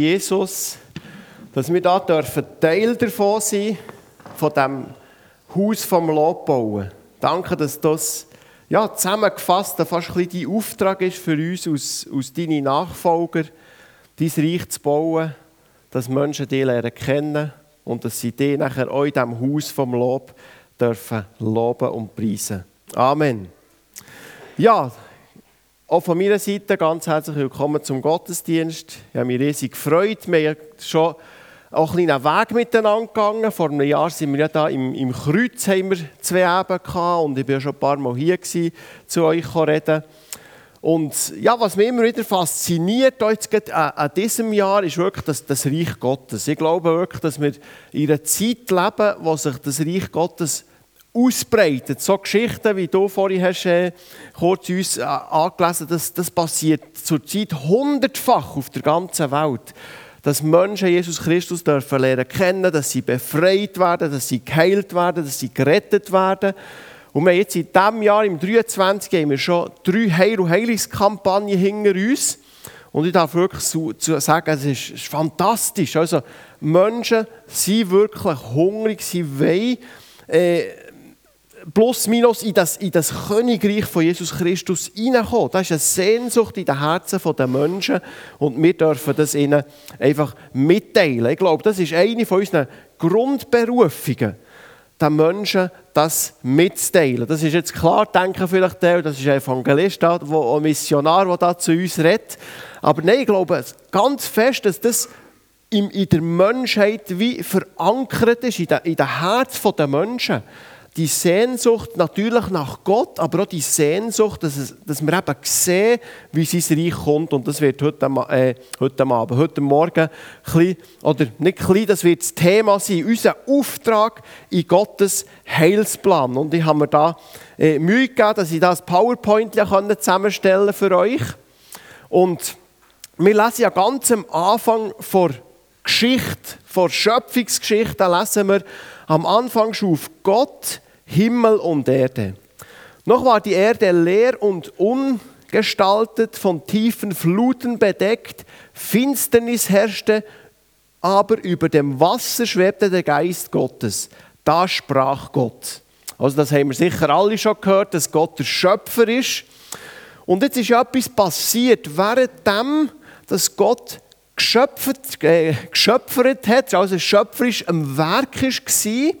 Jesus, dass wir da dürfen Teil davon sein, von dem Haus vom Lobbauen. Danke, dass das ja, zusammengefasst fast ein bisschen dein Auftrag ist für uns, aus, aus deinen Nachfolger, dein Reich zu bauen, dass Menschen dich lernen kennen und dass sie dich nachher auch in diesem Haus vom Lob dürfen loben und preisen. Amen. Ja, auch von meiner Seite ganz herzlich willkommen zum Gottesdienst. Ich habe mich riesig gefreut. Wir haben schon auch einen kleinen Weg miteinander gegangen. Vor einem Jahr sind wir ja da im, im Kreuz, haben wir zwei Eben gehabt und ich war schon ein paar Mal hier gewesen, zu euch reden. Und ja, was mich immer wieder fasziniert jetzt an, diesem Jahr, ist wirklich das, das Reich Gottes. Ich glaube wirklich, dass wir in einer Zeit leben, wo sich das Reich Gottes ausbreitet. So Geschichten, wie du vorhin hast, äh, kurz uns äh, angelesen das, das passiert zurzeit hundertfach auf der ganzen Welt. Dass Menschen Jesus Christus dürfen lernen kennen, dass sie befreit werden, dass sie geheilt werden, dass sie gerettet werden. Und wir haben jetzt in diesem Jahr, im 23, haben wir schon drei Heil- und Heilungskampagnen hinter uns. Und ich darf wirklich sagen, es ist, ist fantastisch. Also Menschen sind wirklich hungrig, sie wollen äh, plus minus in das, in das Königreich von Jesus Christus hineinkommen. Das ist eine Sehnsucht in den Herzen der Menschen und wir dürfen das ihnen einfach mitteilen. Ich glaube, das ist eine von unseren Grundberufungen, den Menschen das mitzuteilen. Das ist jetzt klar, denken vielleicht der, das ist ein Evangelist, ein Missionar, der da zu uns redet. Aber nein, ich glaube ganz fest, dass das in der Menschheit wie verankert ist, in den Herzen der Menschen die Sehnsucht natürlich nach Gott, aber auch die Sehnsucht, dass, es, dass wir eben sehen, wie sein Reich kommt. Und das wird heute, äh, heute Abend, heute Morgen, klein, oder nicht klein, das wird das Thema sein, unser Auftrag in Gottes Heilsplan. Und ich habe mir da äh, Mühe gegeben, dass ich das PowerPoint zusammenstellen für euch. Und wir lesen ja ganz am Anfang vor Geschichte, vor Schöpfungsgeschichte, lesen wir, am Anfang schuf Gott Himmel und Erde. Noch war die Erde leer und ungestaltet, von tiefen Fluten bedeckt. Finsternis herrschte, aber über dem Wasser schwebte der Geist Gottes. Da sprach Gott. Also das haben wir sicher alle schon gehört, dass Gott der Schöpfer ist. Und jetzt ist etwas passiert, während dem, dass Gott geschöpft, äh, geschöpfert hat, also schöpferisch am Werk war.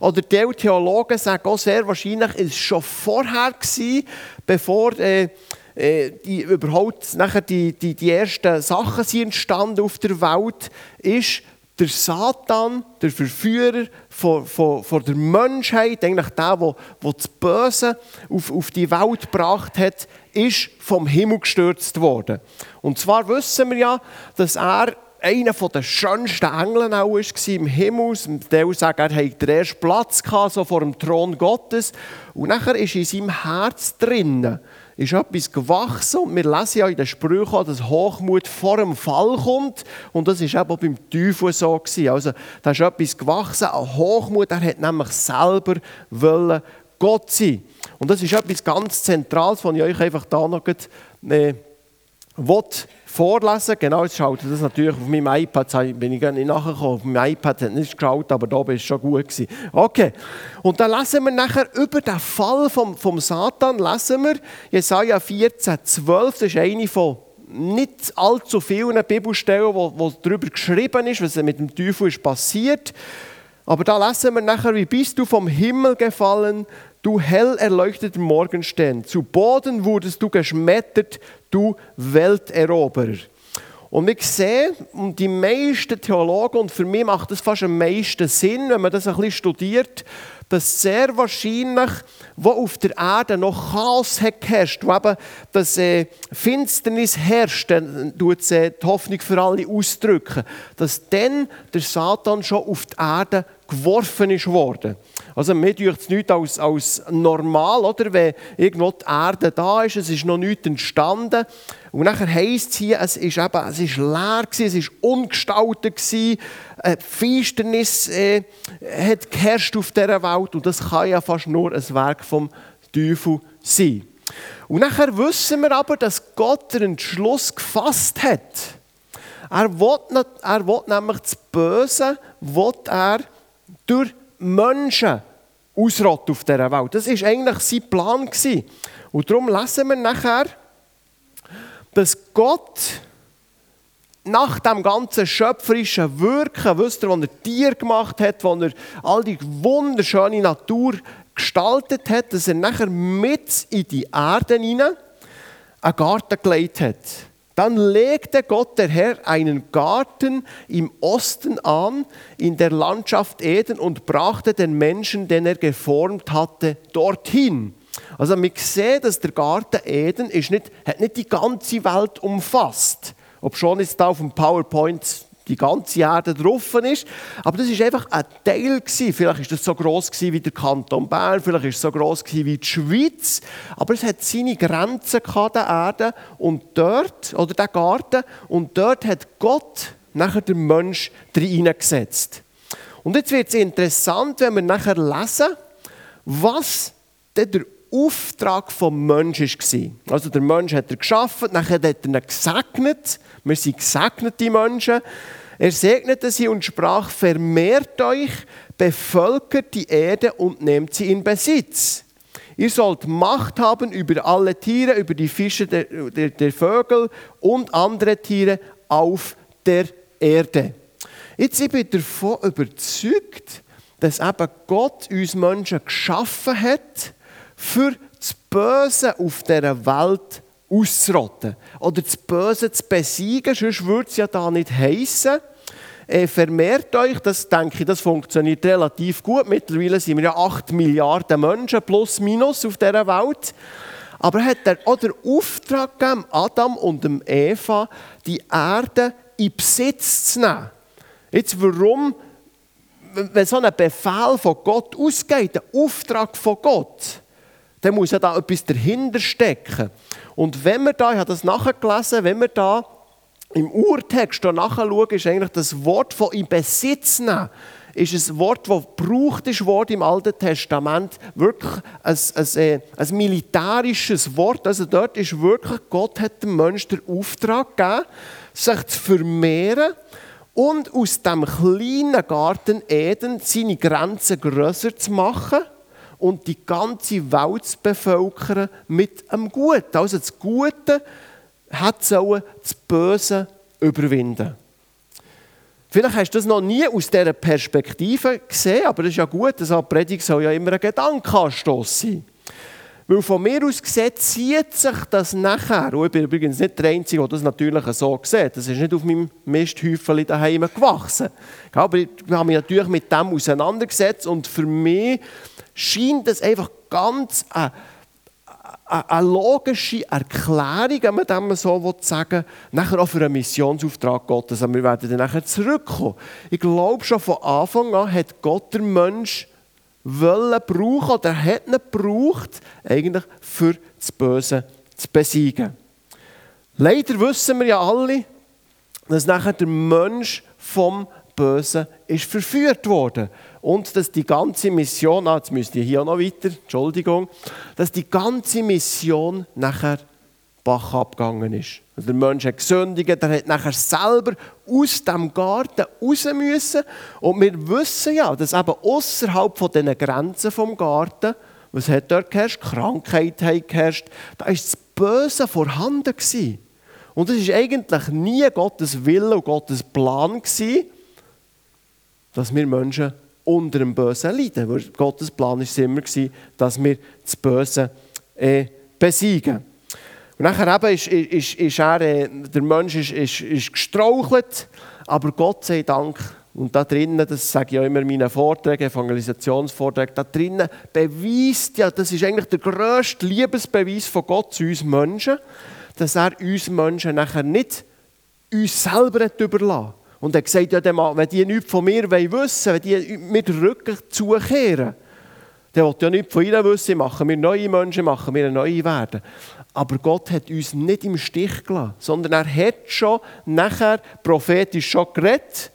Oder die Theologen sagen auch sehr wahrscheinlich, es war schon vorher, gewesen, bevor äh, äh, die, überhaupt nachher die, die, die ersten Sachen sind entstanden auf der Welt, ist der Satan, der Verführer von, von, von der Menschheit, eigentlich der, der, der das Böse auf, auf die Welt gebracht hat, ist vom Himmel gestürzt worden. Und zwar wissen wir ja, dass er einer der schönsten Engel auch war im Himmel. Der sagt, er hatte den ersten Platz gehabt, so vor dem Thron Gottes. Und nachher ist in seinem Herz drinnen ist etwas gewachsen. Und wir lesen ja in den Sprüchen, dass Hochmut vor dem Fall kommt. Und das war eben beim Teufel so. Gewesen. Also da ist etwas gewachsen, ein Hochmut. Er hat nämlich selber wollen Gott sein. Und das ist etwas ganz Zentrales, was ich euch einfach da noch äh, vorlesen Genau, jetzt schaut das natürlich auf meinem iPad, bin ich gar nicht nachgekommen, auf meinem iPad hat nicht geschaut, aber da war es schon gut. Gewesen. Okay, und dann lesen wir nachher über den Fall vom, vom Satan, lesen wir Jesaja 14, 12, das ist eine von nicht allzu vielen Bibelstellen, wo, wo darüber geschrieben ist, was mit dem Teufel ist passiert. Aber da lesen wir nachher, wie bist du vom Himmel gefallen, du hell erleuchteter Morgenstern. Zu Boden wurdest du geschmettert, du Welteroberer. Und ich sehe, die meisten Theologen, und für mich macht das fast am meisten Sinn, wenn man das ein bisschen studiert, dass sehr wahrscheinlich, wo auf der Erde noch Chaos herrscht, wo eben das äh, Finsternis herrscht, dann tut äh, die Hoffnung für alle ausdrücken, dass dann der Satan schon auf die Erde geworfen ist worden. Also mir tut es nichts als, als normal, oder? wenn irgendwo die Erde da ist, es ist noch nichts entstanden. Und nachher heisst es hier, es ist, eben, es ist leer, gewesen, es war ungestaltet, gewesen, eine Finsternis äh, hat geherrscht auf dieser Welt und das kann ja fast nur ein Werk vom Teufel sein. Und nachher wissen wir aber, dass Gott den Entschluss gefasst hat, Er will, er will nämlich das Böse, will er durch Menschen ausrotten auf dieser Welt. Das war eigentlich sein Plan. Und darum lesen wir nachher, dass Gott nach dem ganzen schöpferischen Wirken, wisst ihr, wo er Tier gemacht hat, wo er all die wunderschöne Natur gestaltet hat, dass er nachher mit in die Erde hinein einen Garten gelegt hat. Dann legte Gott der Herr einen Garten im Osten an, in der Landschaft Eden, und brachte den Menschen, den er geformt hatte, dorthin. Also wir sehen, dass der Garten Eden ist nicht, hat nicht die ganze Welt umfasst. Ob schon jetzt da auf dem PowerPoint die ganze Erde drauf ist. Aber das ist einfach ein Teil gewesen. Vielleicht ist das so groß wie der Kanton Bern, vielleicht ist es so groß wie die Schweiz. Aber es hat seine Grenzen gehabt, der Erde und dort oder der Garten und dort hat Gott nachher den Mensch hineingesetzt. Und jetzt wird es interessant, wenn wir nachher lesen, was der Auftrag des Menschen war. Also der Mensch hat er geschaffen, nachher hat er ihn gesegnet. Wir sind gesegnete Menschen. Er segnete sie und sprach, vermehrt euch, bevölkert die Erde und nehmt sie in Besitz. Ihr sollt Macht haben über alle Tiere, über die Fische der, der, der Vögel und andere Tiere auf der Erde. Jetzt ich bin ich davon überzeugt, dass eben Gott uns Menschen geschaffen hat, für das Böse auf dieser Welt auszurotten. Oder das Böse zu besiegen, sonst würde es ja da nicht heissen. Äh, vermehrt euch, das denke ich, das funktioniert relativ gut. Mittlerweile sind wir ja 8 Milliarden Menschen plus minus auf dieser Welt. Aber hat er auch den Auftrag gegeben, Adam und Eva, die Erde in Besitz zu nehmen. Jetzt, warum, wenn so ein Befehl von Gott ausgeht, ein Auftrag von Gott, dann muss ja da etwas dahinter stecken. Und wenn wir da, ich habe das nachgelesen, wenn wir da im Urtext nachschauen, ist eigentlich das Wort von in Besitz nehmen, ist ein Wort, das gebraucht ist im Alten Testament, wirklich ein, ein, äh, ein, militärisches Wort. Also dort ist wirklich, Gott hat dem Menschen den Auftrag gegeben, sich zu vermehren und aus dem kleinen Garten Eden seine Grenzen grösser zu machen und die ganze Welt zu bevölkern mit einem Guten. Also das Gute hat sollen das Böse überwinden. Vielleicht hast du das noch nie aus dieser Perspektive gesehen, aber das ist ja gut, dass eine Predigt soll ja immer ein Gedankenanstoss sein. Weil von mir aus gesehen zieht sich das nachher, und ich bin übrigens nicht der Einzige, der das natürlich so sieht, das ist nicht auf meinem Misthäufel daheim gewachsen. Aber ich habe mich natürlich mit dem auseinandergesetzt und für mich scheint es einfach ganz eine, eine logische Erklärung, wenn man dem so sagen will, nachher auch für einen Missionsauftrag Gottes. Aber wir werden dann nachher zurückkommen. Ich glaube, schon von Anfang an hat Gott den Mensch wollen brauchen oder hat ihn gebraucht, eigentlich für das Böse zu besiegen. Leider wissen wir ja alle, dass nachher der Mensch vom Bösen ist verführt worden und dass die ganze Mission, ah, jetzt müsst ihr hier noch weiter, Entschuldigung, dass die ganze Mission nachher Bach abgegangen ist. Also der Mensch hat gesündigt, er hat nachher selber aus dem Garten raus müssen. Und wir wissen ja, dass eben außerhalb von diesen Grenzen vom Garten, was hat dort geherrscht? Krankheit hat geherrscht. Da war das Böse vorhanden. Gewesen. Und es war eigentlich nie Gottes Wille und Gottes Plan, gewesen, dass wir Menschen unter dem Bösen leiden. Weil Gottes Plan war immer, dass wir das Böse äh, besiegen. Und nachher eben ist, ist, ist er, äh, der Mensch ist, ist, ist gestrauchelt, aber Gott sei Dank, und da drinnen, das sage ich auch immer in meinen Vorträgen, Evangelisationsvorträgen, da drinnen beweist ja, das ist eigentlich der grösste Liebesbeweis von Gott zu uns Menschen, dass er uns Menschen nachher nicht uns selber überlassen und er hat gesagt, ja, wenn die nichts von mir wissen wollen, wenn die mir den Rücken zukehren, dann will ja nichts von ihnen wissen, machen wir neue Menschen, machen wir neue werden. Aber Gott hat uns nicht im Stich gelassen, sondern er hat schon nachher prophetisch schon geredet,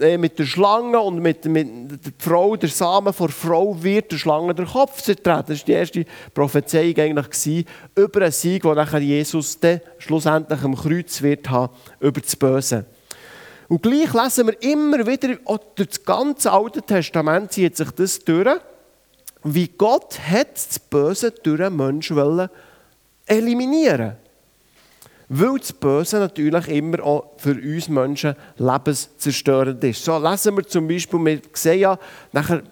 äh, mit der Schlange und mit, mit der Frau, der Samen vor Frau wird der Schlange der Kopf zertreten. Das war die erste Prophezeiung eigentlich gewesen, über einen Sieg, den nachher Jesus dann schlussendlich am Kreuz wird haben, über das Böse. Und gleich lesen wir immer wieder, auch durch das ganze Alte Testament zieht sich das durch, wie Gott hat das Böse durch einen Menschen eliminieren weil das Böse natürlich immer auch für uns Menschen lebenszerstörend ist. So lesen wir zum Beispiel, wir sehen ja, nachher,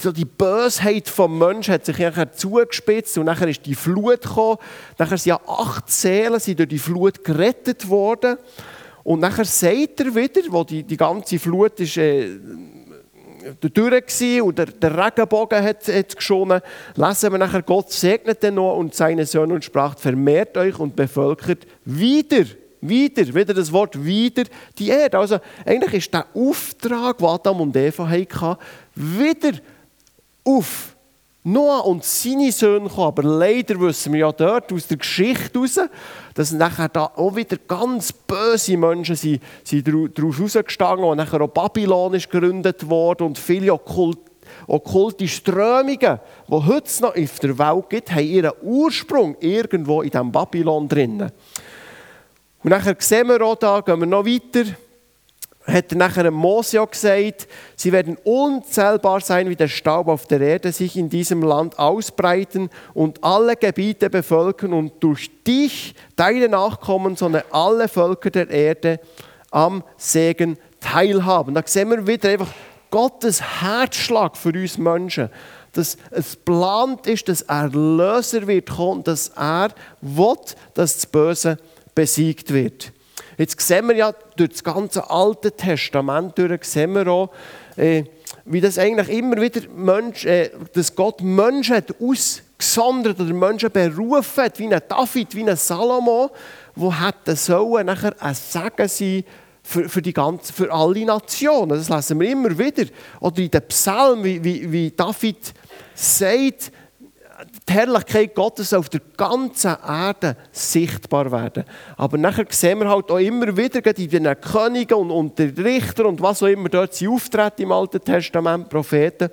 so die Bösheit des Menschen hat sich nachher zugespitzt und nachher ist die Flut gekommen. Nachher sind ja acht Seelen sind durch die Flut gerettet worden. Und nachher sagt er wieder, wo die, die ganze Flut ist, äh, durch und der, der Regenbogen hat, hat geschonen, lesen wir nachher, Gott segnete noch und seine Söhne und sprach, vermehrt euch und bevölkert wieder, wieder, wieder das Wort wieder die Erde. Also eigentlich ist der Auftrag, den Adam und Eva hatten, wieder auf Noah und seine Söhne kommen. Aber leider wissen wir ja dort aus der Geschichte heraus, dass nachher da auch wieder ganz böse Menschen sind, sind daraus rausgestanden und nachher auch Babylon ist gegründet worden und viele okkult, okkulte Strömungen, die heute noch auf der Welt gibt, haben ihren Ursprung irgendwo in diesem Babylon drinnen. Und nachher sehen wir auch da, gehen wir noch weiter, hat er nachher Mose auch gesagt, sie werden unzählbar sein wie der Staub auf der Erde, sich in diesem Land ausbreiten und alle Gebiete bevölkern und durch dich, deine Nachkommen, sondern alle Völker der Erde am Segen teilhaben. Da sehen wir wieder einfach Gottes Herzschlag für uns Menschen, dass es geplant ist, dass er Löser wird kommen, dass er will, dass das Böse besiegt wird. Jetzt sehen wir ja durch das ganze Alte Testament durch, sehen wir auch, äh, wie das eigentlich immer wieder Mensch, äh, dass Gott Menschen hat ausgesondert oder Menschen berufen hat, wie ein David, wie ein Salomo, wo hätten sollen nachher ein Segen sein für, für, die ganze, für alle Nationen. Das lesen wir immer wieder. Oder in den Psalmen, wie, wie, wie David sagt, die Herrlichkeit Gottes auf der ganzen Erde sichtbar werden. Aber nachher sehen wir halt auch immer wieder in den Königen und, und den Richtern und was auch immer dort sie auftreten im Alten Testament, Propheten,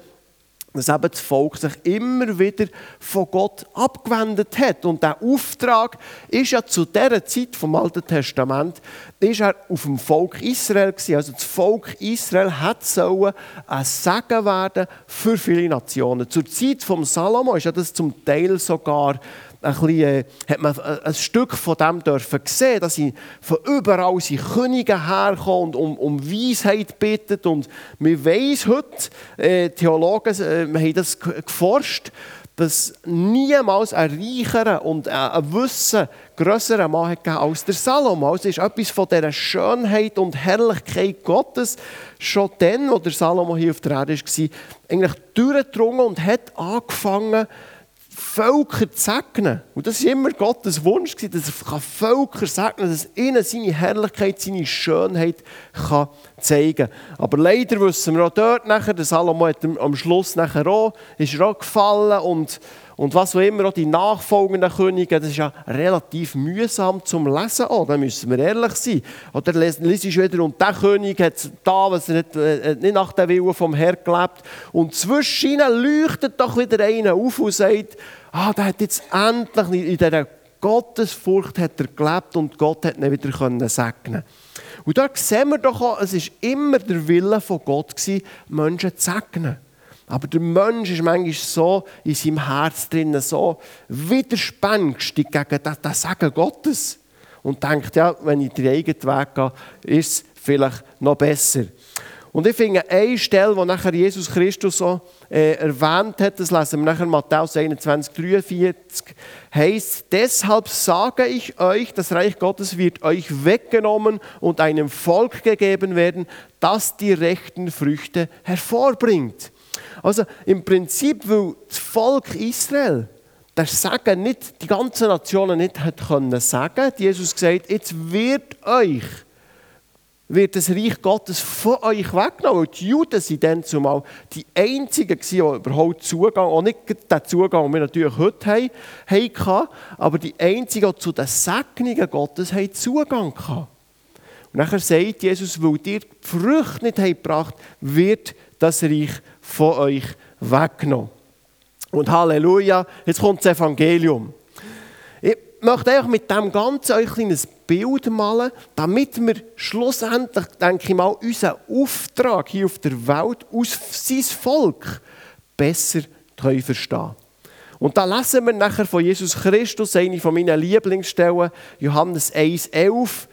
dass eben das Volk sich immer wieder von Gott abgewendet hat. Und der Auftrag ist ja zu dieser Zeit vom Alten Testament ist er auf dem Volk Israel gewesen. Also das Volk Israel hat sollen ein Segen werden für viele Nationen. Zur Zeit vom Salomo ist ja das zum Teil sogar ein bisschen, äh, hat man ein Stück von dem dürfen sehen, dass sie von überall sind Könige herkommen und um, um Weisheit bitten. Und man weiss heute, äh, Theologen äh, haben das geforscht, dass niemals ein reicherer und ein Wissen grösserer Mann hat als der Salomo. Also ist etwas von dieser Schönheit und Herrlichkeit Gottes schon dann, als der Salomo hier auf der Erde war, eigentlich durchgedrungen und hat angefangen, Völker segnen. Und das war immer Gottes Wunsch, dass er Völker segnen kann, dass ihnen seine Herrlichkeit, seine Schönheit kann zeigen kann. Aber leider wissen wir auch dort nachher, der Salomo hat am Schluss nachher auch, ist er auch gefallen und und was auch immer, auch die nachfolgenden Könige, das ist ja relativ mühsam zum Lesen. Oh, da müssen wir ehrlich sein. Oder liest wieder, und der König hat da, was er nicht, äh, nicht nach dem Willen vom Herrn gelebt. Und zwischen ihnen leuchtet doch wieder einer auf und sagt, ah, der hat jetzt endlich in dieser Gottesfurcht hat er gelebt und Gott hat ihn wieder können segnen Und da sehen wir doch auch, es war immer der Wille von Gott, Menschen zu segnen. Aber der Mensch ist manchmal so in seinem Herz drin, so widerspenstig gegen das, Sagen Gottes. Und denkt, ja, wenn ich den eigenen Weg gehe, ist es vielleicht noch besser. Und ich finde eine Stelle, die nachher Jesus Christus so äh, erwähnt hat, das lesen wir nachher Matthäus 21, 43, heißt, deshalb sage ich euch, das Reich Gottes wird euch weggenommen und einem Volk gegeben werden, das die rechten Früchte hervorbringt. Also im Prinzip, weil das Volk Israel das Sagen nicht, die ganzen Nationen nicht hat können sagen, Jesus gesagt, jetzt wird euch wird das Reich Gottes von euch weggenommen. Und die Juden sind dann zumal die einzigen, die überhaupt Zugang, auch nicht den Zugang, den wir natürlich heute haben, hatten, aber die einzigen, die zu den Segnungen Gottes haben Zugang hatten. Und nachher sagt Jesus, weil ihr die Früchte nicht gebracht habt, wird das Reich von euch weggenommen. Und Halleluja, jetzt kommt das Evangelium. Ich möchte euch mit dem Ganzen euch ein kleines Bild malen, damit wir schlussendlich, denke ich mal, unseren Auftrag hier auf der Welt aus sein Volk besser verstehen. Und da lesen wir nachher von Jesus Christus, eine von meinen Lieblingsstellen, Johannes 1,11.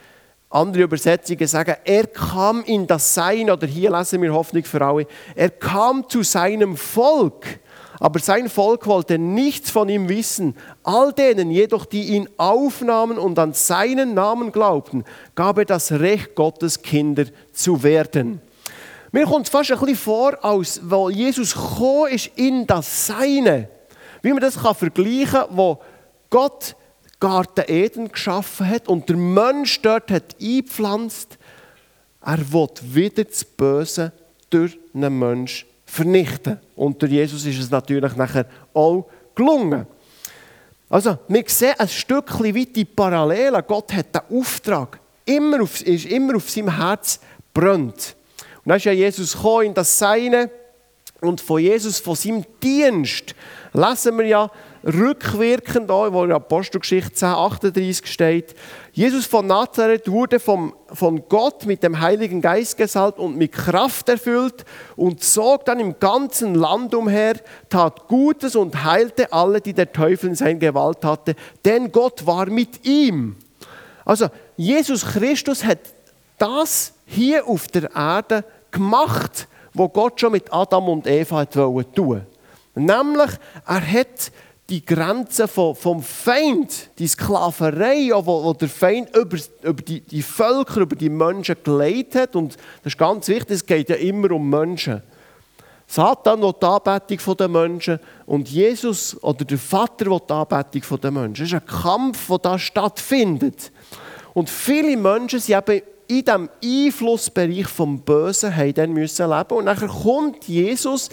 Andere Übersetzungen sagen, er kam in das Sein, oder hier lesen wir Hoffnung für alle, er kam zu seinem Volk, aber sein Volk wollte nichts von ihm wissen. All denen jedoch, die ihn aufnahmen und an seinen Namen glaubten, gab er das Recht, Gottes Kinder zu werden. Mir kommt es fast ein bisschen vor, als weil Jesus gekommen ist in das Seine. Wie man das kann vergleichen kann, wo Gott Garten Eden geschaffen hat und der Mensch dort hat eingepflanzt, er will wieder das Böse durch einen Mensch vernichten. Und durch Jesus ist es natürlich nachher auch gelungen. Also, wir sehen ein Stückchen weit die Parallelen. Gott hat den Auftrag, immer auf, ist immer auf seinem Herz brennt. Und dann ist ja Jesus gekommen in das Seine und von Jesus, von seinem Dienst, lesen wir ja rückwirkend auch, wo in Apostelgeschichte 10, 38 steht, Jesus von Nazareth wurde vom, von Gott mit dem Heiligen Geist gesalbt und mit Kraft erfüllt und zog dann im ganzen Land umher, tat Gutes und heilte alle, die der Teufel in seine Gewalt hatte, denn Gott war mit ihm. Also Jesus Christus hat das hier auf der Erde gemacht, wo Gott schon mit Adam und Eva tun wollte. Nämlich, er hat die Grenze vom, vom Feind, die Sklaverei, wo, wo der Feind über, über die, die Völker, über die Menschen gelegt hat. Und das ist ganz wichtig, es geht ja immer um Menschen. Satan will die Anbetung der Menschen und Jesus oder der Vater will die Anbetung der Menschen. Es ist ein Kampf, der da stattfindet. Und viele Menschen sind eben in diesem Einflussbereich vom Bösen haben dann müssen leben. Und dann kommt Jesus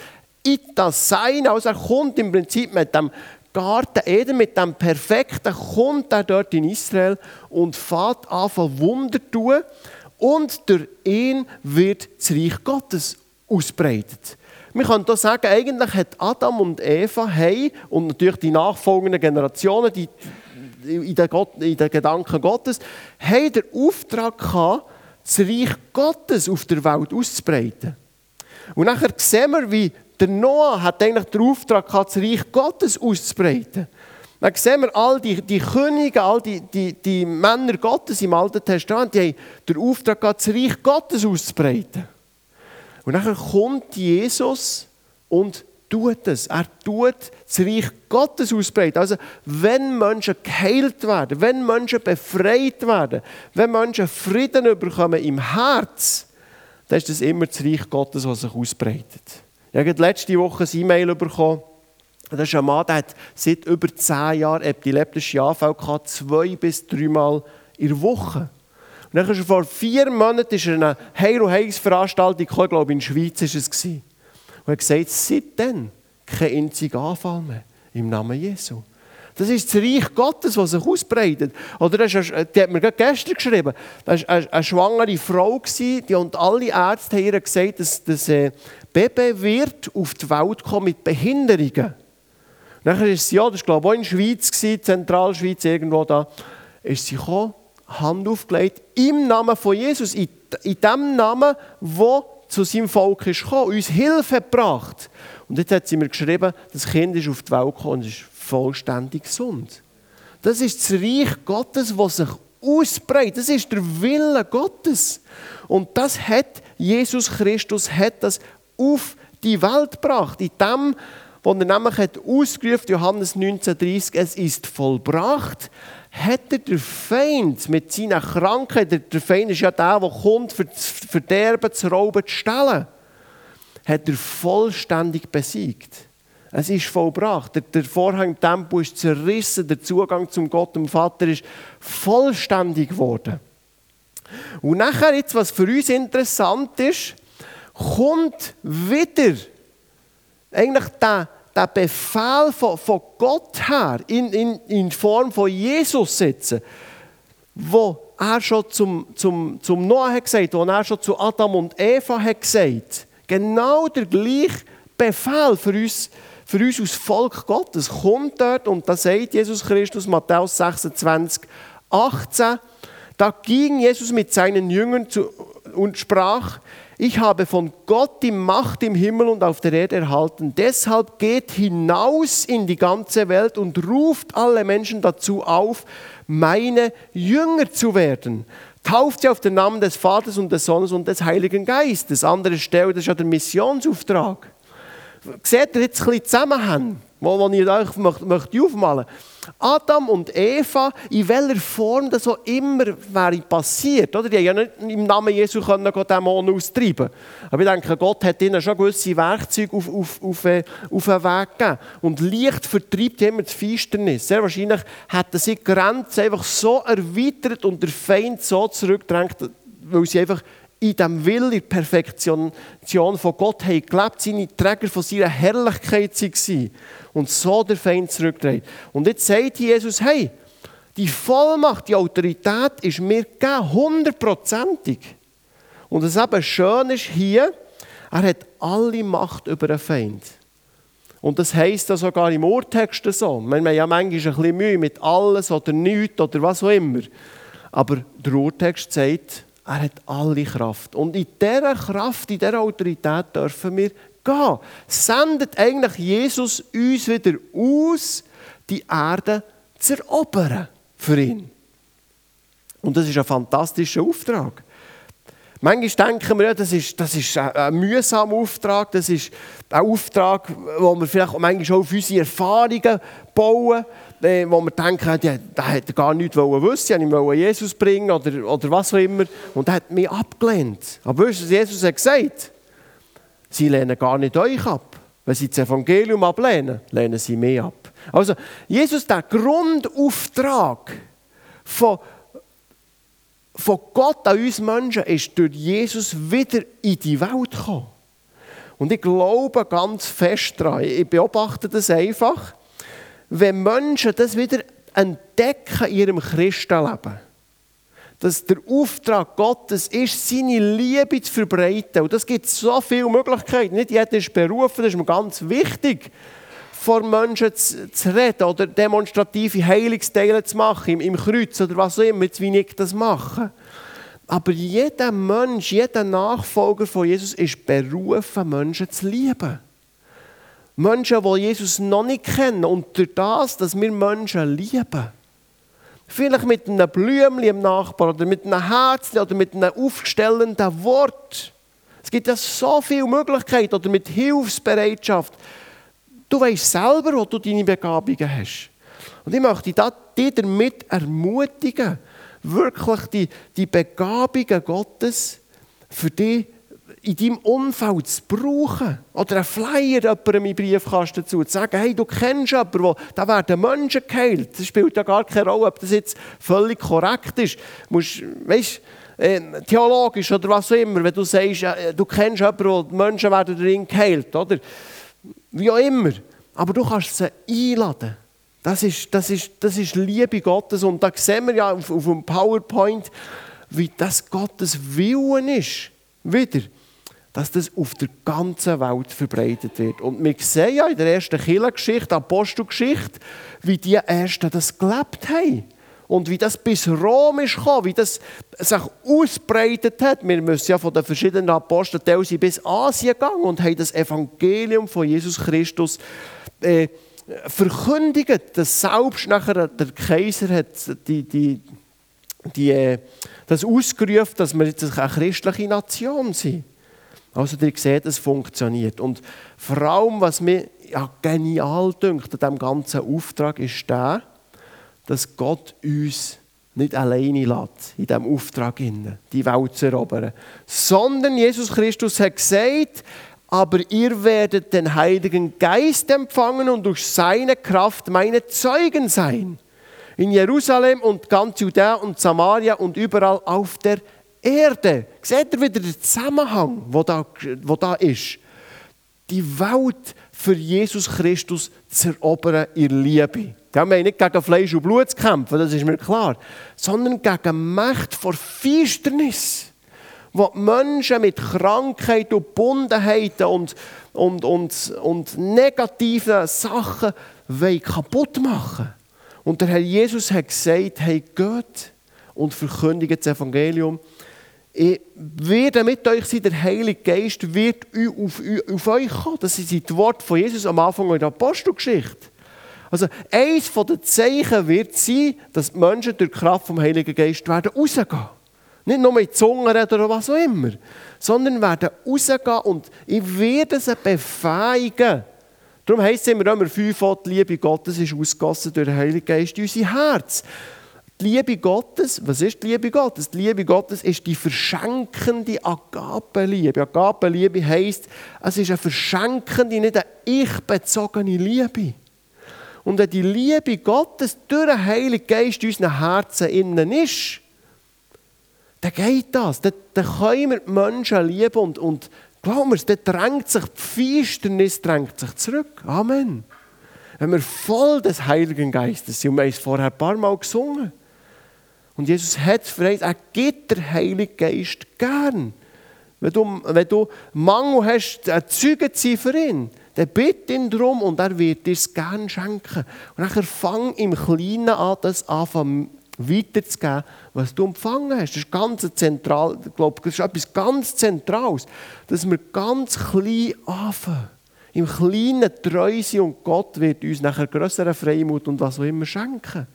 in das Sein, also er kommt im Prinzip mit dem Garten Eden, mit dem Perfekten, kommt er dort in Israel und fährt an von Wunder tun und durch ihn wird das Reich Gottes ausbreitet. Wir können hier sagen, eigentlich hat Adam und Eva hey, und natürlich die nachfolgenden Generationen, die in den, Gott, in den Gedanken Gottes, haben den Auftrag gehabt, das Reich Gottes auf der Welt auszubreiten. Und nachher sehen wir, wie der Noah hat eigentlich den Auftrag gehabt, das Reich Gottes auszubreiten. Dann sehen wir all die, die Könige, all die, die, die Männer Gottes im Alten Testament, die haben den Auftrag gehabt, das Reich Gottes auszubreiten. Und dann kommt Jesus und tut es. Er tut das Reich Gottes ausbreiten. Also, wenn Menschen geheilt werden, wenn Menschen befreit werden, wenn Menschen Frieden bekommen im Herz, dann ist das immer das Reich Gottes, was sich ausbreitet. Ich habe letzte Woche ein E-Mail bekommen. Das ist ein Mann, der hat seit über zehn Jahren epileptische Anfälle gehabt, zwei bis dreimal in der Woche. Und dann ist er vor vier Monaten ist er eine Heilungsveranstaltung gekommen, ich glaube in der Schweiz war es. Und er hat gesagt, seitdem kein einziger Anfall mehr im Namen Jesu. Das ist das Reich Gottes, das sich ausbreitet. Oder das ist, die hat mir gestern geschrieben, das war eine, schwangere Frau, die, und alle Ärzte haben ihr gesagt, dass das äh, Baby wird auf die Welt kommen mit Behinderungen. Nachher ist sie, ja, das war glaube ich in der Schweiz, Zentralschweiz, irgendwo da, ist sie gekommen, Hand aufgelegt, im Namen von Jesus, in, in dem Namen, wo zu seinem Volk ist gekommen, uns Hilfe gebracht. Und jetzt hat sie mir geschrieben, das Kind ist auf die Welt gekommen und ist vollständig gesund. Das ist das Reich Gottes, das sich ausbreitet. Das ist der Wille Gottes. Und das hat Jesus Christus hat das auf die Welt gebracht. In dem, was er nämlich hat ausgerufen, Johannes 19,30, es ist vollbracht, hat er der Feind mit seiner Krankheit, der Feind ist ja der, der kommt, für das Verderben, zu rauben, zu stellen, hat er vollständig besiegt. Es ist vollbracht. Der, Vorhang im Tempel ist zerrissen, der Zugang zum Gott, dem Vater, ist vollständig geworden. Und nachher, jetzt, was für uns interessant ist, kommt wieder eigentlich der, der Befehl von, von Gott her in, in, in Form von Jesus sitzen, wo er schon zum, zum, zum Noah hat gesagt, wo er schon zu Adam und Eva hat gesagt. Genau der gleiche Befehl für uns, für uns als Volk Gottes kommt dort und da sagt Jesus Christus, Matthäus 26, 18, Da ging Jesus mit seinen Jüngern zu, und sprach, ich habe von Gott die Macht im Himmel und auf der Erde erhalten. Deshalb geht hinaus in die ganze Welt und ruft alle Menschen dazu auf, meine Jünger zu werden. Tauft sie auf den Namen des Vaters und des Sohnes und des Heiligen Geistes. Andere Stelle, das ist ja der Missionsauftrag. Seht ihr jetzt ein bisschen Zusammenhang? Wo ich euch möchte aufmalen Adam und Eva, in welcher Form das auch immer wäre passiert. Oder? Die haben ja nicht im Namen Jesu können Dämonen austreiben Aber ich denke, Gott hat ihnen schon gewisse Werkzeuge auf, auf, auf, äh, auf den Weg gegeben. Und Licht vertreibt immer das Finsternis. Sehr wahrscheinlich hätten sie die Grenzen einfach so erweitert und der Feind so zurückgedrängt, weil sie einfach in dem Willen, in der Perfektion von Gott haben gelebt, seine Träger von seiner Herrlichkeit waren und so der Feind zurückdreht. Und jetzt sagt Jesus, hey, die Vollmacht, die Autorität ist mir gegeben, hundertprozentig. Und das eben schön ist hier, er hat alle Macht über den Feind. Und das heisst ja sogar im Urtext so. Wir haben ja manchmal ein bisschen Mühe mit alles oder nichts oder was auch immer. Aber der Urtext sagt, er hat alle Kraft. Und in dieser Kraft, in dieser Autorität dürfen wir gehen. Sendet eigentlich Jesus uns wieder aus, die Erde zu erobern für ihn. Und das ist ein fantastischer Auftrag. Manchmal denken wir, das ist, das ist ein, mühsamer Auftrag, das ist ein Auftrag, wo wir vielleicht manchmal auch auf unsere Erfahrungen bauen, wo wir denken, ja, der hätte gar nichts wissen ich wollte Jesus bringen oder, oder was auch immer. Und er hat mich abgelehnt. Aber weißt du, was Jesus hat gesagt? Sie lehnen gar nicht euch ab. Wenn sie das Evangelium ablehnen, lehnen sie mich ab. Also, Jesus, der Grundauftrag von von Gott an uns Menschen ist durch Jesus wieder in die Welt gekommen. Und ich glaube ganz fest daran, ich beobachte das einfach, wenn Menschen das wieder entdecken in ihrem Christenleben, dass der Auftrag Gottes ist, seine Liebe zu verbreiten. Und das gibt so viele Möglichkeiten. Nicht jeder ist berufen, das ist mir ganz wichtig vor Menschen zu, zu, reden oder demonstrative Heilungsteile zu machen, im, im Kreuz oder was auch immer, jetzt wie ich das mache. Aber jeder Mensch, jeder Nachfolger von Jesus ist berufen, Menschen zu lieben. Menschen, die Jesus noch nicht kennen und durch das, dass wir Menschen lieben. Vielleicht mit einem Blümchen im Nachbar oder mit einem Herzchen oder mit einem aufgestellten Wort. Es gibt ja so viele Möglichkeiten oder mit Hilfsbereitschaft. Du weißt selber, wo du deine Begabungen hast. Und ich möchte dich damit ermutigen, wirklich die, die Begabungen Gottes für dich in deinem Umfeld zu brauchen. Oder einen Flyer jemandem im Briefkasten dazu zu sagen, hey, du kennst jemanden, da werden Menschen geheilt. Das spielt ja gar keine Rolle, ob das jetzt völlig korrekt ist. Du musst, weißt, äh, theologisch oder was auch immer, wenn du sagst, äh, du kennst jemanden, wo Menschen werden darin geheilt, oder? Wie auch immer. Aber du kannst sie einladen. Das ist, das ist, das ist Liebe Gottes. Und da sehen wir ja auf, auf dem PowerPoint, wie das Gottes Willen ist. Wieder. Dass das auf der ganzen Welt verbreitet wird. Und wir sehen ja in der ersten Kirchengeschichte, Apostelgeschichte, wie die Ersten das gelebt haben. Und wie das bis Rom ist gekommen, wie das sich ausbreitet hat. Wir müssen ja von den verschiedenen Aposteln sind bis Asien gegangen und haben das Evangelium von Jesus Christus äh, verkündigt, dass selbst nachher der Kaiser hat die, die, die, äh, das ausgerufen, dass wir jetzt eine christliche Nation sind. Also ihr seht, es funktioniert. Und vor allem, was mir ja, genial dünkt an diesem ganzen Auftrag, ist der, dass Gott uns nicht alleine lässt, in diesem Auftrag, die Welt zu erobern. Sondern Jesus Christus hat gesagt, aber ihr werdet den Heiligen Geist empfangen und durch seine Kraft meine Zeugen sein. In Jerusalem und ganz Judäa und Samaria und überall auf der Erde. Seht ihr wieder den Zusammenhang, wo da, wo da ist? Die Welt für Jesus Christus zu erobern in Liebe. Wir haben nicht gegen Fleisch und Blut zu kämpfen, das ist mir klar, sondern gegen Macht vor Finsternis, wo die Menschen mit Krankheit und Bundenheiten und, und, und, und negativen Sachen kaputt machen Und der Herr Jesus hat gesagt, hey, geht und verkündigt das Evangelium. Ich werde mit euch sein, der Heilige Geist wird auf, auf euch kommen. Das sind die Worte von Jesus am Anfang der Apostelgeschichte. Also eines der Zeichen wird sein, dass die Menschen durch die Kraft vom Heiligen Geist werden rausgehen. Nicht nur mit Zungen oder was auch immer, sondern werden rausgehen und ich werde sie befähigen. Darum heisst es immer, Römer 5, die Liebe Gottes ist ausgegossen durch den Heiligen Geist in unser Herz. Die Liebe Gottes, was ist die Liebe Gottes? Die Liebe Gottes ist die verschenkende Agapenliebe. Agapenliebe heisst, es ist eine verschenkende, nicht eine ich-bezogene Liebe. Und wenn die Liebe Gottes durch den Heiligen Geist in unseren Herzen innen ist, dann geht das. Dann, dann können wir die Menschen lieben und, und glauben wir dann drängt sich die Finsternis drängt sich zurück. Amen. Wenn wir voll des Heiligen Geistes sind, und wir haben es vorher ein paar Mal gesungen, und Jesus hat verheißen, er gibt der Heilige Geist gern. Wenn du, wenn du Mangel hast, ein Zeuge zu sein für ihn, dann bitte ihn darum und er wird dir es gern schenken. Und dann fang im Kleinen an, das anfangen weiterzugeben, was du empfangen hast. Das ist ganz zentral, ich glaube, das ist etwas ganz Zentrales, dass wir ganz klein anfangen. Im Kleinen treu sind und Gott wird uns nachher größere Freimut und was auch immer schenken.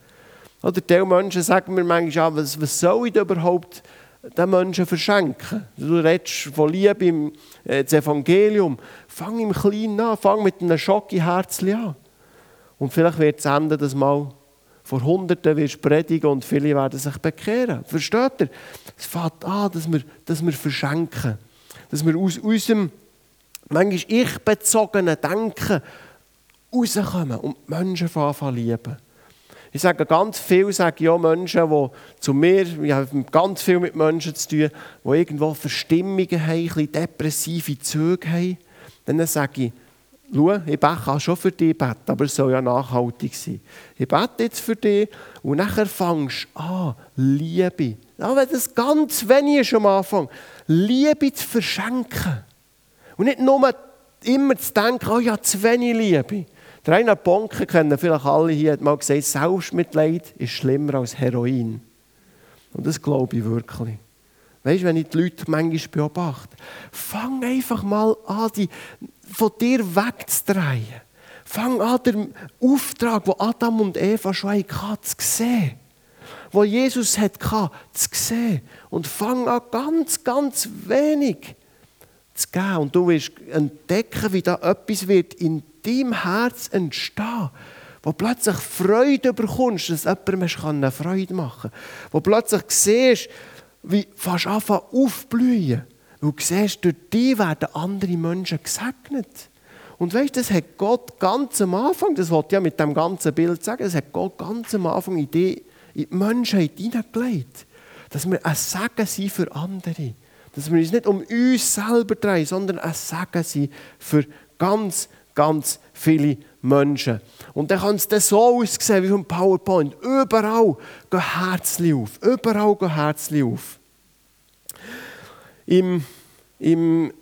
Oder die Menschen sagen mir manchmal, ja, was, was soll ich überhaupt den Menschen verschenken? Du redest von Liebe im äh, das Evangelium. Fang im Kleinen an, fang mit einem Schock im Herzen an. Und vielleicht wird es enden, dass mal vor Hunderten wirst predigen und viele werden sich bekehren. Versteht ihr? Es fängt an, dass wir, dass wir verschenken. Dass wir aus unserem manchmal ich-bezogenen Denken rauskommen und Menschen anfangen lieben. Ich sage ganz viel, sage ja Menschen, die zu mir, ich habe ganz viel mit Menschen zu tun, die irgendwo Verstimmungen haben, ein bisschen depressive Züge haben. Dann sage ich, schau, ich kann schon für dich beten, aber es soll ja nachhaltig sein. Ich bete jetzt für dich und nachher fangst du an, Liebe. Ja, wenn das ganz wenig ist am Anfang, Liebe zu verschenken. Und nicht nur immer zu denken, oh ja, zu wenig Liebe. Der Rainer Bonke kennen vielleicht alle hier, hat mal gesagt, Selbstmitleid ist schlimmer als Heroin. Und das glaube ich wirklich. Weißt du, wenn ich die Leute manchmal beobachte, fang einfach mal an, die von dir wegzudrehen. Fang an, den Auftrag, den Adam und Eva schon hatten, zu sehen. Wo Jesus hatte, zu sehen. Und fang an, ganz, ganz wenig zu geben. Und du wirst entdecken, wie da etwas wird in deinem Herz entstehen wo plötzlich Freude bekommst, dass jemandem eine Freude machen kann. Wo plötzlich siehst, wie fast anfangen aufblühen. Weil du siehst, durch die werden andere Menschen gesegnet. Und weißt das hat Gott ganz am Anfang, das wollte ich ja mit dem ganzen Bild sagen, das hat Gott ganz am Anfang in die, in die Menschheit hineingelegt. Dass wir ein Segen sind für andere. Dass wir uns nicht um uns selber drehen, sondern ein Segen sind für ganz, ganz viele Menschen. Und dann kann es dann so aussehen wie vom PowerPoint. Überall gehen Herzchen auf. Überall gehen Herzchen auf. Im, im,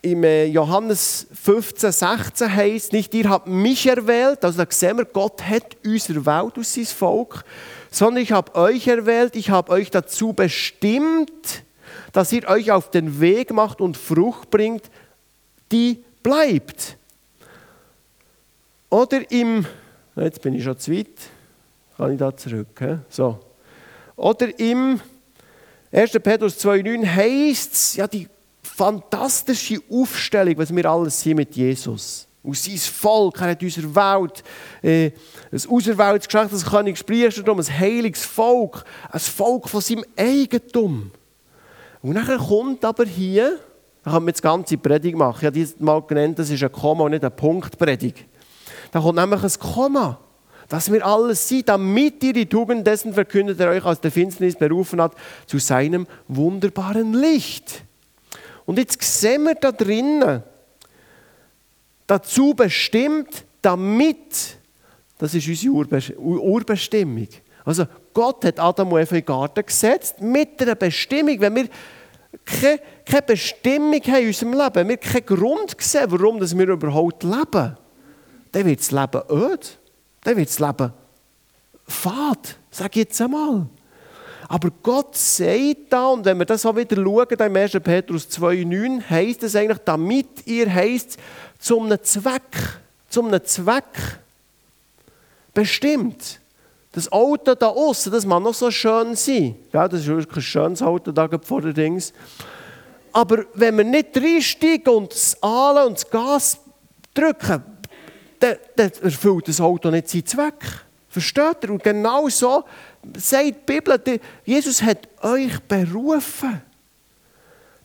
im äh, Johannes 15, 16 heißt nicht, ihr habt mich erwählt, also da sehen wir, Gott hat uns erwählt aus sein Volk, sondern ich habe euch erwählt, ich habe euch dazu bestimmt, dass ihr euch auf den Weg macht und Frucht bringt, die bleibt. Oder im, jetzt bin ich schon zu weit, kann ich da zurück. He? So. Oder im 1. Petrus 2,9 heißt es, ja, die fantastische Aufstellung, was wir alles sind mit Jesus. Aus sein Volk, er hat unsere Welt, äh, ein auserwähltes Geschlecht, das Königspriesterdom, ein heiliges Volk, ein Volk von seinem Eigentum. Und dann kommt aber hier, da kann man jetzt ganze Predigt machen, ich habe dieses Mal genannt, das ist ein Komma und nicht eine Punktpredigt. Da kommt nämlich ein Komma dass wir alles sind, damit ihr die Tugend dessen verkündet, der euch aus der Finsternis berufen hat, zu seinem wunderbaren Licht. Und jetzt sehen wir da drinnen, dazu bestimmt, damit, das ist unsere Urbestimmung. Also Gott hat Adam und Eva in den Garten gesetzt mit einer Bestimmung. Wenn wir keine, Bestimmung haben in unserem Leben, wenn wir keinen Grund sehen, warum wir überhaupt leben, dann wird das Leben öd dann wird das Leben fad, sage ich jetzt einmal. Aber Gott sagt da, und wenn wir das auch wieder schauen, im 1. Petrus 2,9, heisst es eigentlich, damit ihr heisst, zum Zweck, zum Zweck bestimmt. Das Auto da außen, das mag noch so schön sein. Ja, das ist wirklich ein schönes Auto da vor der Dings. Aber wenn wir nicht reinsteigen und das Ahle und das Gas drücken, dann, dann erfüllt das Auto nicht seinen Zweck. Versteht ihr? Und genau so sagt die Bibel, Jesus hat euch berufen,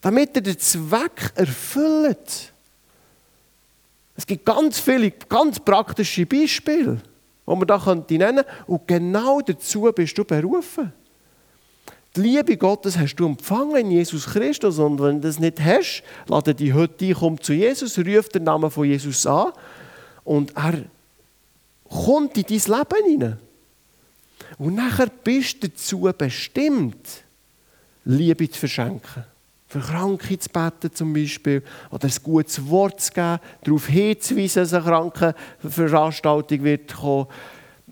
damit ihr den Zweck erfüllt. Es gibt ganz viele, ganz praktische Beispiele, die man da nennen könnte. Und genau dazu bist du berufen. Die Liebe Gottes hast du empfangen in Jesus Christus. Und wenn du das nicht hast, lade dich heute ein, komm zu Jesus, ruf den Namen von Jesus an. Und er kommt in dein Leben hinein. Und nachher bist du dazu bestimmt, Liebe zu verschenken. Für Kranke zu beten zum Beispiel. Oder ein gutes Wort zu geben, darauf hinzuweisen, dass eine Krankenveranstaltung wird kommen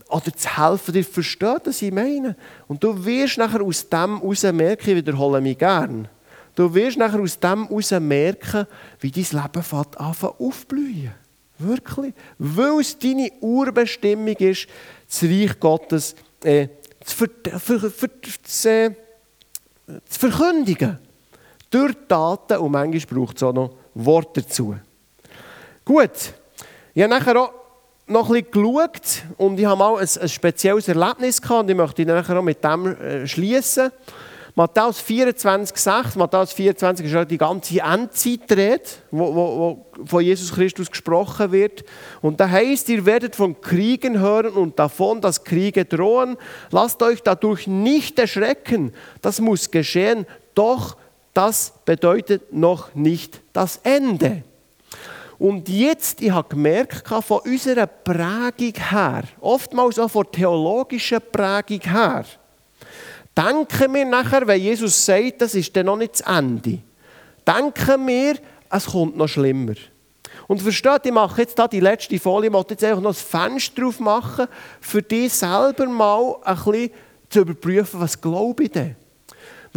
oder zu helfen, dir verstehen, was ich meine. Und du wirst nachher aus dem heraus merken, ich wiederhole mich gern, du wirst nachher aus dem heraus merken, wie dein Leben fängt aufblühen. Wirklich. Weil es deine Urbestimmung ist, das Reich Gottes äh, zu, ver für, für, zu, äh, zu verkündigen. Durch Taten und manchmal braucht es auch noch Worte dazu. Gut, ich habe nachher auch noch ein bisschen geschaut und ich habe mal ein, ein spezielles Erlebnis gehabt und ich möchte nachher auch mit dem äh, schließen. Matthäus 24, 6. Matthäus 24 ist ja die ganze Endzeitrede, wo, wo, wo von Jesus Christus gesprochen wird. Und da heißt, ihr werdet von Kriegen hören und davon, dass Kriege drohen. Lasst euch dadurch nicht erschrecken. Das muss geschehen. Doch das bedeutet noch nicht das Ende. Und jetzt, ich habe gemerkt, von unserer Prägung her, oftmals auch von theologischer Prägung her, denken wir nachher, wenn Jesus sagt, das ist dann noch nicht das Ende, denken wir, es kommt noch schlimmer. Und versteht, ich mache jetzt da die letzte Folie, ich möchte jetzt einfach noch ein Fenster drauf machen, für dich selber mal ein bisschen zu überprüfen, was glaube ich denn?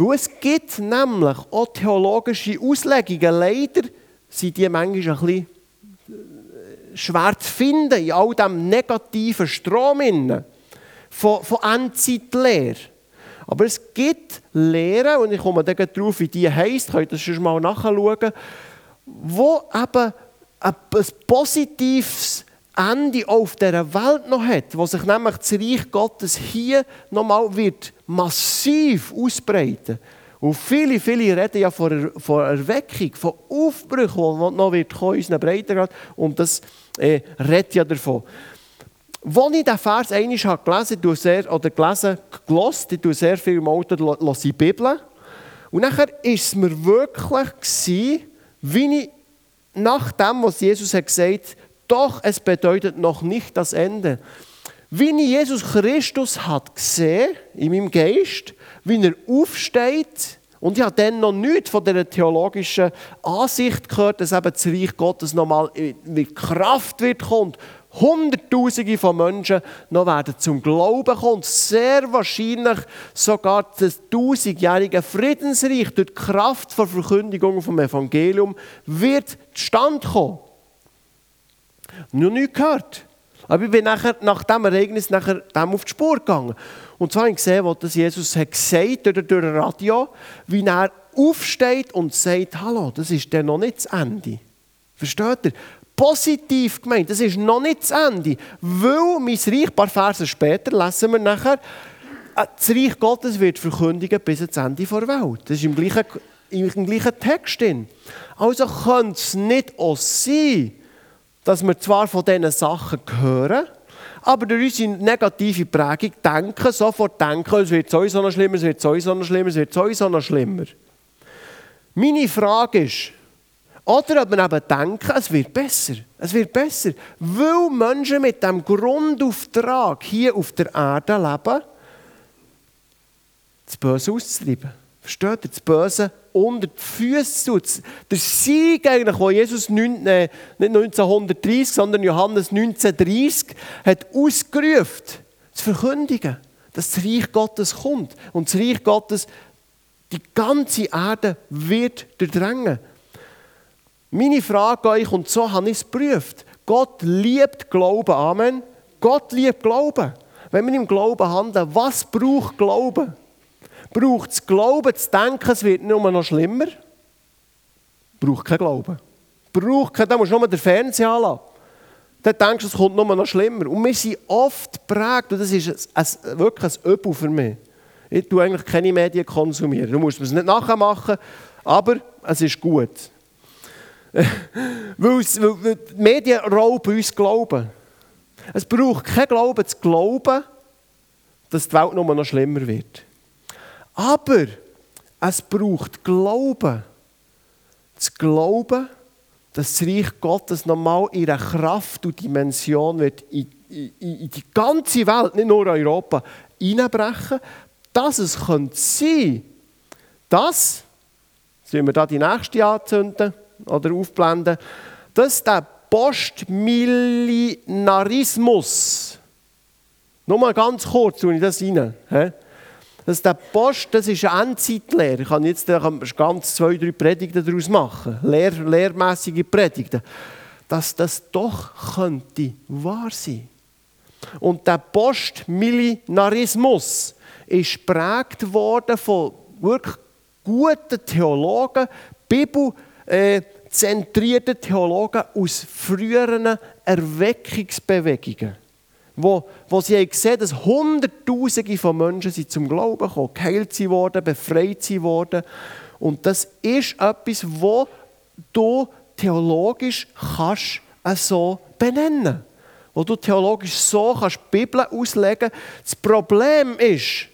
Weil es gibt nämlich auch theologische Auslegungen, leider sind die manchmal ein bisschen äh, schwer zu finden in all diesem negativen Strom von, von Endzeitlehre. Aber es gibt Lehren, und ich komme dann drauf, wie die heisst, könnt ihr das schon mal nachschauen, wo eben ein positives Ende auf dieser Welt noch hat, wo sich nämlich das Reich Gottes hier nochmal wird massiv ausbreiten und viele, viele reden ja von, von Erweckung, von Aufbrüchen, die noch wird kommen unseren Breitengrad. Und das äh, redet ja davon. Als ich diesen Vers einmal habe gelesen habe, sehr, oder gelesen, gelost, ich tue sehr viel im Auto die Bibel. Und nachher war es mir wirklich, gewesen, wie ich nach dem, was Jesus hat gesagt hat, doch es bedeutet noch nicht das Ende. Wie ich Jesus Christus hat gesehen in meinem Geist, wie er aufsteht, und ich habe dann noch nichts von der theologischen Ansicht gehört, dass eben das Reich Gottes nochmal mit Kraft wird kommt. Hunderttausende von Menschen noch werden zum Glauben kommen. Sehr wahrscheinlich sogar das tausendjährige Friedensreich durch die Kraft der Verkündigung vom Evangelium wird zustande kommen. Noch nichts gehört. Aber ich bin nachher, nach diesem Ereignis nachher dem auf die Spur gegangen. Und zwar habe ich gesehen, was das Jesus hat gesagt durch, durch das Radio, wie er aufsteht und sagt, hallo, das ist dann noch nicht das Ende. Versteht ihr? Positiv gemeint, das ist noch nicht das Ende. Weil mein Reich, ein paar Verse später, lesen wir nachher, äh, das Reich Gottes wird verkündigen bis ans Ende der Welt. Das ist im gleichen, im gleichen Text drin. Also könnte es nicht auch sein, dass wir zwar von diesen Sachen hören, aber durch unsere negative Prägung denken, sofort denken, es wird sowieso noch schlimmer, es wird sowieso noch schlimmer, es wird sowieso noch schlimmer. Meine Frage ist, oder ob wir eben denken, es wird besser. Es wird besser. Weil Menschen mit dem Grundauftrag hier auf der Erde leben, das Böse auszutreiben. Versteht ihr? Das Böse unter die Füße zu. Der Sieg eigentlich, den Jesus äh, nicht 1930, sondern Johannes 1930 hat ausgerufen, zu verkündigen. dass das Reich Gottes kommt. Und das Reich Gottes die ganze Erde wird durchdrängen. Meine Frage an euch, und so habe ich es geprüft. Gott liebt Glauben. Amen. Gott liebt Glauben. Wenn wir im Glauben handeln, was braucht Glauben? Braucht es Glauben zu denken, es wird nur noch schlimmer? Braucht kein Glauben. Braucht kein, da musst du nur den Fernseher anlassen. Dann denkst du, es kommt nur noch schlimmer. Und wir sind oft geprägt, und das ist ein, ein, wirklich ein Übel für mich. Ich tue eigentlich keine Medien konsumieren. Du musst es nicht nachmachen, aber es ist gut. weil, weil die Medien rauben uns Glauben. Es braucht kein Glauben zu glauben, dass die Welt nur noch schlimmer wird. Aber es braucht Glauben, zu glauben, dass das Reich Gottes nochmal in ihrer Kraft und Dimension wird in, in, in, die ganze Welt, nicht nur Europa, einbrechen, dass es könnte sein dass, sollen wir da die nächste anzünden oder aufblenden, dass der Postmillenarismus, nur mal ganz kurz, tue ich das rein, dass der Post, das ist eine Endzeitlehre. Ich kann jetzt ganz zwei, drei Predigten daraus machen, lehr, lehrmäßige Predigten, dass das doch könnte wahr sein. Und der Postmillenarismus ist geprägt worden von wirklich guten Theologen, bibelzentrierten Theologen aus früheren Erweckungsbewegungen wo, wo sie haben gesehen dass Hunderttausende von Menschen sind zum Glauben gekommen, geheilt wurden, befreit wurden. Und das ist etwas, wo du theologisch kannst so benennen Wo du theologisch so kannst die Bibel auslegen Das Problem ist,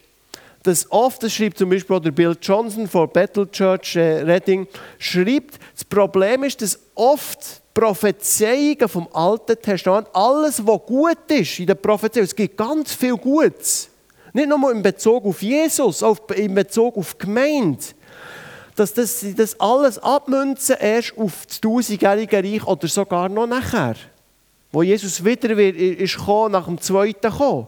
dass oft, das schreibt zum Beispiel der Bill Johnson von Battle Church äh, Reading, schreibt, das Problem ist, dass oft Prophezeiungen vom Alten Testament, alles, was gut ist in der Prophezeiung, es gibt ganz viel Gutes. Nicht nur in Bezug auf Jesus, auch in Bezug auf die Gemeinde. Dass das, das alles abmünzen erst auf das tausendjährige Reich oder sogar noch nachher. Wo Jesus wieder ist gekommen, nach dem zweiten kommen.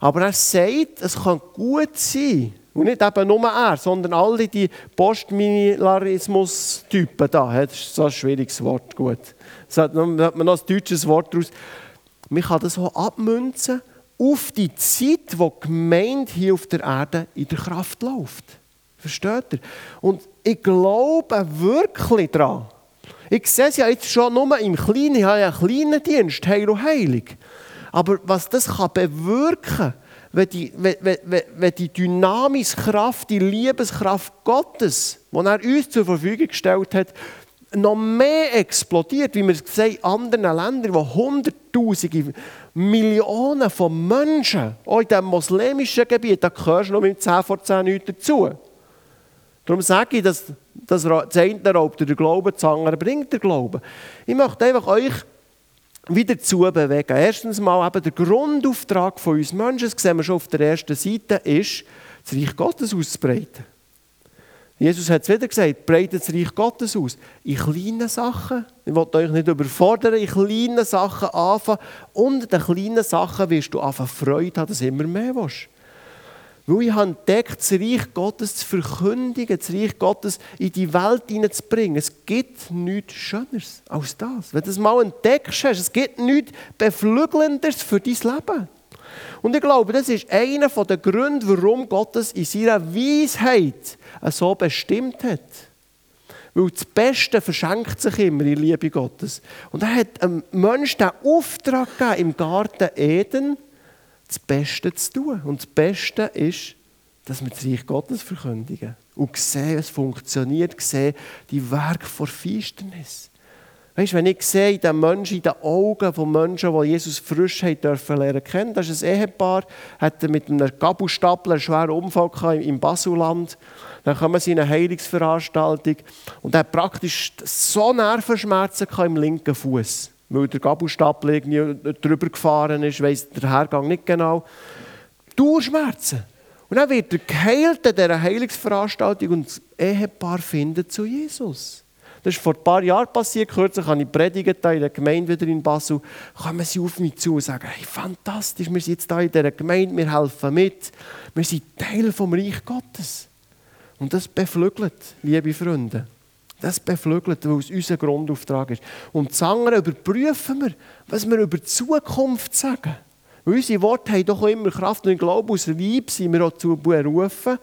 Aber er sagt, es kann gut sein, und nicht eben nur er, sondern alle die Postmilitarismus-Typen da. Das ist so ein schwieriges Wort, gut. Da hat man noch ein deutsches Wort daraus. Man kann das so abmünzen auf die Zeit, wo die Gemeinde hier auf der Erde in der Kraft läuft. Versteht ihr? Und ich glaube wirklich daran. Ich sehe es ja jetzt schon nur im Kleinen. Ich habe ja einen kleinen Dienst, Heil und Heilig. Aber was das kann bewirken kann, wenn die, wenn, wenn, wenn die dynamische Kraft, die Liebeskraft Gottes, die er uns zur Verfügung gestellt hat, noch mehr explodiert, wie wir es sehen in anderen Ländern, wo Hunderttausende, Millionen von Menschen, auch in diesem muslimischen Gebiet, da gehörst du noch mit 10 vor 10 nichts dazu. Darum sage ich, dass das eine raubt der Glaube, das andere bringt der Glaube. Ich möchte einfach euch wieder dazu bewegen. Erstens mal eben der Grundauftrag von uns Menschen, das sehen wir schon auf der ersten Seite, ist, das Reich Gottes auszubreiten. Jesus hat es wieder gesagt, breitet das Reich Gottes aus. In kleinen Sachen, ich will euch nicht überfordern, in kleinen Sachen anfangen. Und in den kleinen Sachen wirst du anfangen Freude haben, dass du immer mehr willst. Weil ich habe entdeckt, das Reich Gottes zu verkündigen, das Reich Gottes in die Welt hineinzubringen. Es gibt nichts Schöneres als das. Wenn du das mal entdeckst, es gibt nichts Beflügelnderes für dein Leben. Und ich glaube, das ist einer der Gründe, warum Gott es in seiner Weisheit so bestimmt hat. Weil das Beste verschenkt sich immer in Liebe Gottes. Und er hat einem Menschen den Auftrag gegeben, im Garten Eden, das Beste zu tun. Und das Beste ist, dass wir das Reich Gottes verkündigen. Und sehen, es funktioniert, sehen die Werke vor Finsternis. Weißt, du, wenn ich sehe, in den Menschen, in den Augen von Menschen, die Jesus frisch haben dürfen lernen kennen, das ist ein Ehepaar, hat mit einem Gabelstapler einen schweren Unfall im Basuland. Dann kommen sie in eine Heilungsveranstaltung und er hat praktisch so Nervenschmerzen im linken Fuß weil der Gabelstapel irgendwie drüber gefahren ist, weiss der Hergang nicht genau. Durchschmerzen. Und dann wird er geheilt an dieser Heilungsveranstaltung und das Ehepaar findet zu Jesus. Das ist vor ein paar Jahren passiert. Kürzlich habe ich predigt in der Gemeinde wieder in Basel. Kommen sie auf mich zu und sagen, hey, fantastisch, wir sind jetzt hier in dieser Gemeinde, wir helfen mit. Wir sind Teil vom Reich Gottes. Und das beflügelt, liebe Freunde. Das beflügelt, weil es unser Grundauftrag ist. Und das andere überprüfen wir, was wir über die Zukunft sagen. Weil unsere Worte haben doch immer Kraft und ich glaube, aus Weib sind wir auch dazu berufen,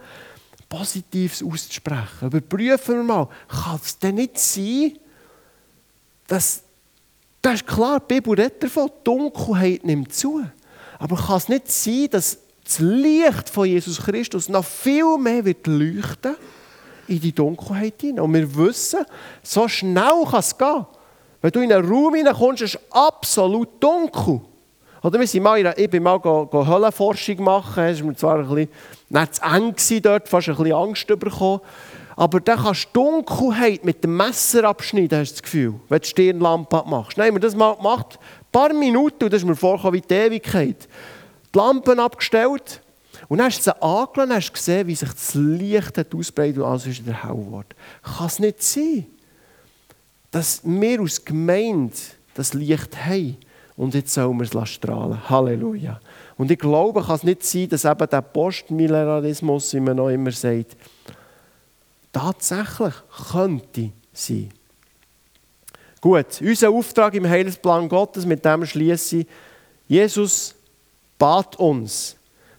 Positives auszusprechen. Überprüfen wir mal, kann es denn nicht sein, dass, das ist klar, die Bibel redet davon, Dunkelheit nimmt zu. Aber kann es nicht sein, dass das Licht von Jesus Christus noch viel mehr wird leuchten in die Dunkelheit hinein? Und wir wissen, so schnell kann es gehen. Wenn du in einen Raum hineinkommst, ist es absolut dunkel. Oder wir sind mal in, ich bin mal go, go Höhlenforschung machen, es war mir zwar ein bisschen nicht eng dort, fast ein bisschen Angst bekommen. Aber dann kannst du Dunkelheit mit dem Messer abschneiden, hast du das Gefühl, wenn du Stirnlampe machst. Nein, wir das mal gemacht, ein paar Minuten, und das ist mir vorgekommen wie die Ewigkeit. Die Lampen abgestellt, und dann hast du sie angelegt und hast gesehen, wie sich das Licht hat ausbreitet und alles ist wieder hell. Kann es nicht sein, dass wir als Gemeinde das Licht haben und jetzt sollen wir es strahlen. Halleluja. Und ich glaube, kann es nicht sein, dass eben der Postmillenarismus, wie man noch immer sagt, tatsächlich könnte sein. Gut, unser Auftrag im Heilsplan Gottes, mit dem schließe ich, Jesus bat uns,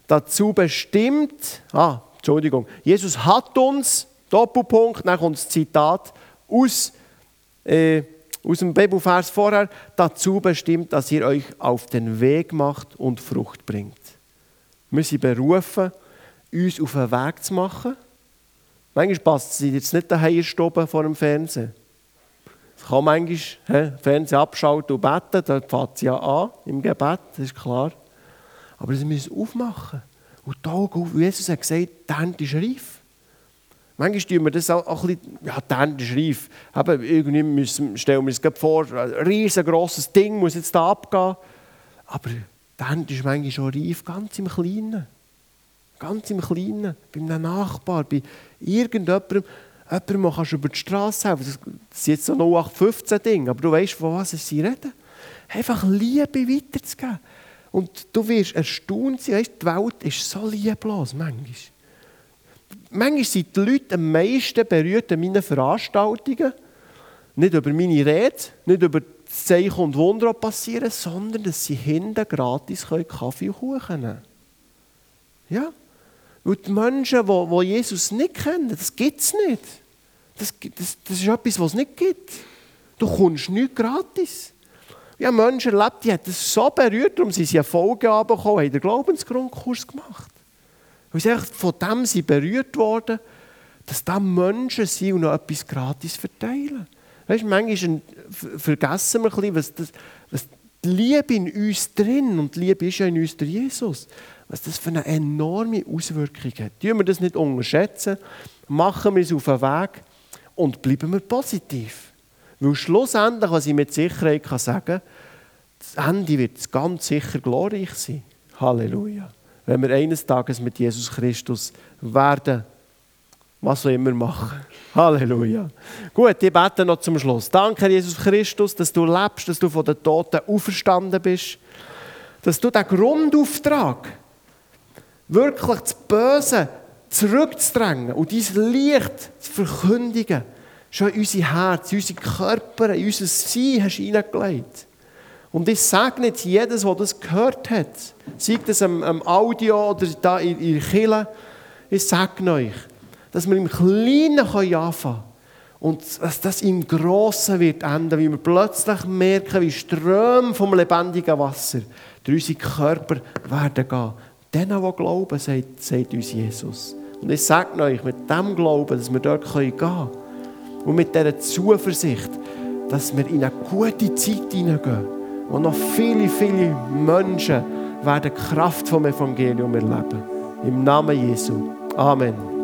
dazu bestimmt, ah, Entschuldigung, Jesus hat uns, Doppelpunkt, kommt das Zitat, aus äh, aus dem Bibelvers vorher, dazu bestimmt, dass ihr euch auf den Weg macht und Frucht bringt. Wir sind berufen, uns auf den Weg zu machen. Manchmal passt es jetzt nicht daheim stoppen vor dem Fernsehen. Es kann manchmal he, Fernsehen abschalten und beten, da fängt es ja an im Gebet, das ist klar. Aber sie müssen aufmachen. Und die Augen auf. Jesus hat gesagt, die Hand ist reif. Manchmal stellen wir das auch, ein bisschen, ja, die Hände ist reif. Eben, irgendwie müssen, stellen wir uns vor, ein riesengroßes Ding muss jetzt da abgehen. Aber die Hände ist manchmal schon reif, ganz im Kleinen. Ganz im Kleinen. Bei einem Nachbar, bei irgendjemandem. Jemandem kannst du über die Straße helfen. Das ist jetzt so ein 0815-Ding, aber du weißt, von was sie reden. Einfach Liebe weiterzugeben. Und du wirst erstaunt sein, weißt, die Welt ist so lieblos manchmal manchmal sind die Leute am meisten berührt an meinen Veranstaltungen. Nicht über meine Rede, nicht über das Zeichen und Wunder, passieren, sondern dass sie hinten gratis Kaffee und Kuchen nehmen Ja? Weil die Menschen, die, Jesus nicht kennen, das gibt es nicht. Das, das, das ist etwas, was es nicht gibt. Du kommst nicht gratis. Ich habe Menschen erlebt, die haben das so berührt, darum sind sie eine Folge bekommen, haben den Glaubensgrundkurs gemacht. Weil sie von dem sind berührt worden, dass da Menschen sind und noch etwas gratis verteilen. Weißt du, manchmal vergessen wir ein bisschen, was, das, was die Liebe in uns drin, und die Liebe ist ja in uns der Jesus, was das für eine enorme Auswirkung hat. Tun wir das nicht unterschätzen, machen wir es auf den Weg und bleiben wir positiv. Weil schlussendlich, was ich mit Sicherheit kann sagen kann, das Ende wird ganz sicher glorreich sein. Halleluja wenn wir eines Tages mit Jesus Christus werden, was auch immer machen. Halleluja. Gut, ich bete noch zum Schluss. Danke, Jesus Christus, dass du lebst, dass du von den Toten auferstanden bist, dass du den Grundauftrag, wirklich das Böse zurückzudrängen und dein Licht zu verkündigen, schon in unser Herz, in unsere Körper, in unser Sein hast hineingelegt. Und ich sage jetzt jedes, der das gehört hat, sei das am, am Audio oder da in, in der Kirche, ich sage euch, dass wir im Kleinen anfangen können und dass das im Grossen wird enden, wie wir plötzlich merken, wie Ströme vom lebendigen Wasser durch unsere Körper werden gehen. Denen, die glauben, sagt, sagt uns Jesus. Und ich sage euch, mit dem Glauben, dass wir dort gehen können und mit dieser Zuversicht, dass wir in eine gute Zeit hineingehen und noch viele, viele Menschen werden die Kraft vom Evangelium erleben. Im Namen Jesu. Amen.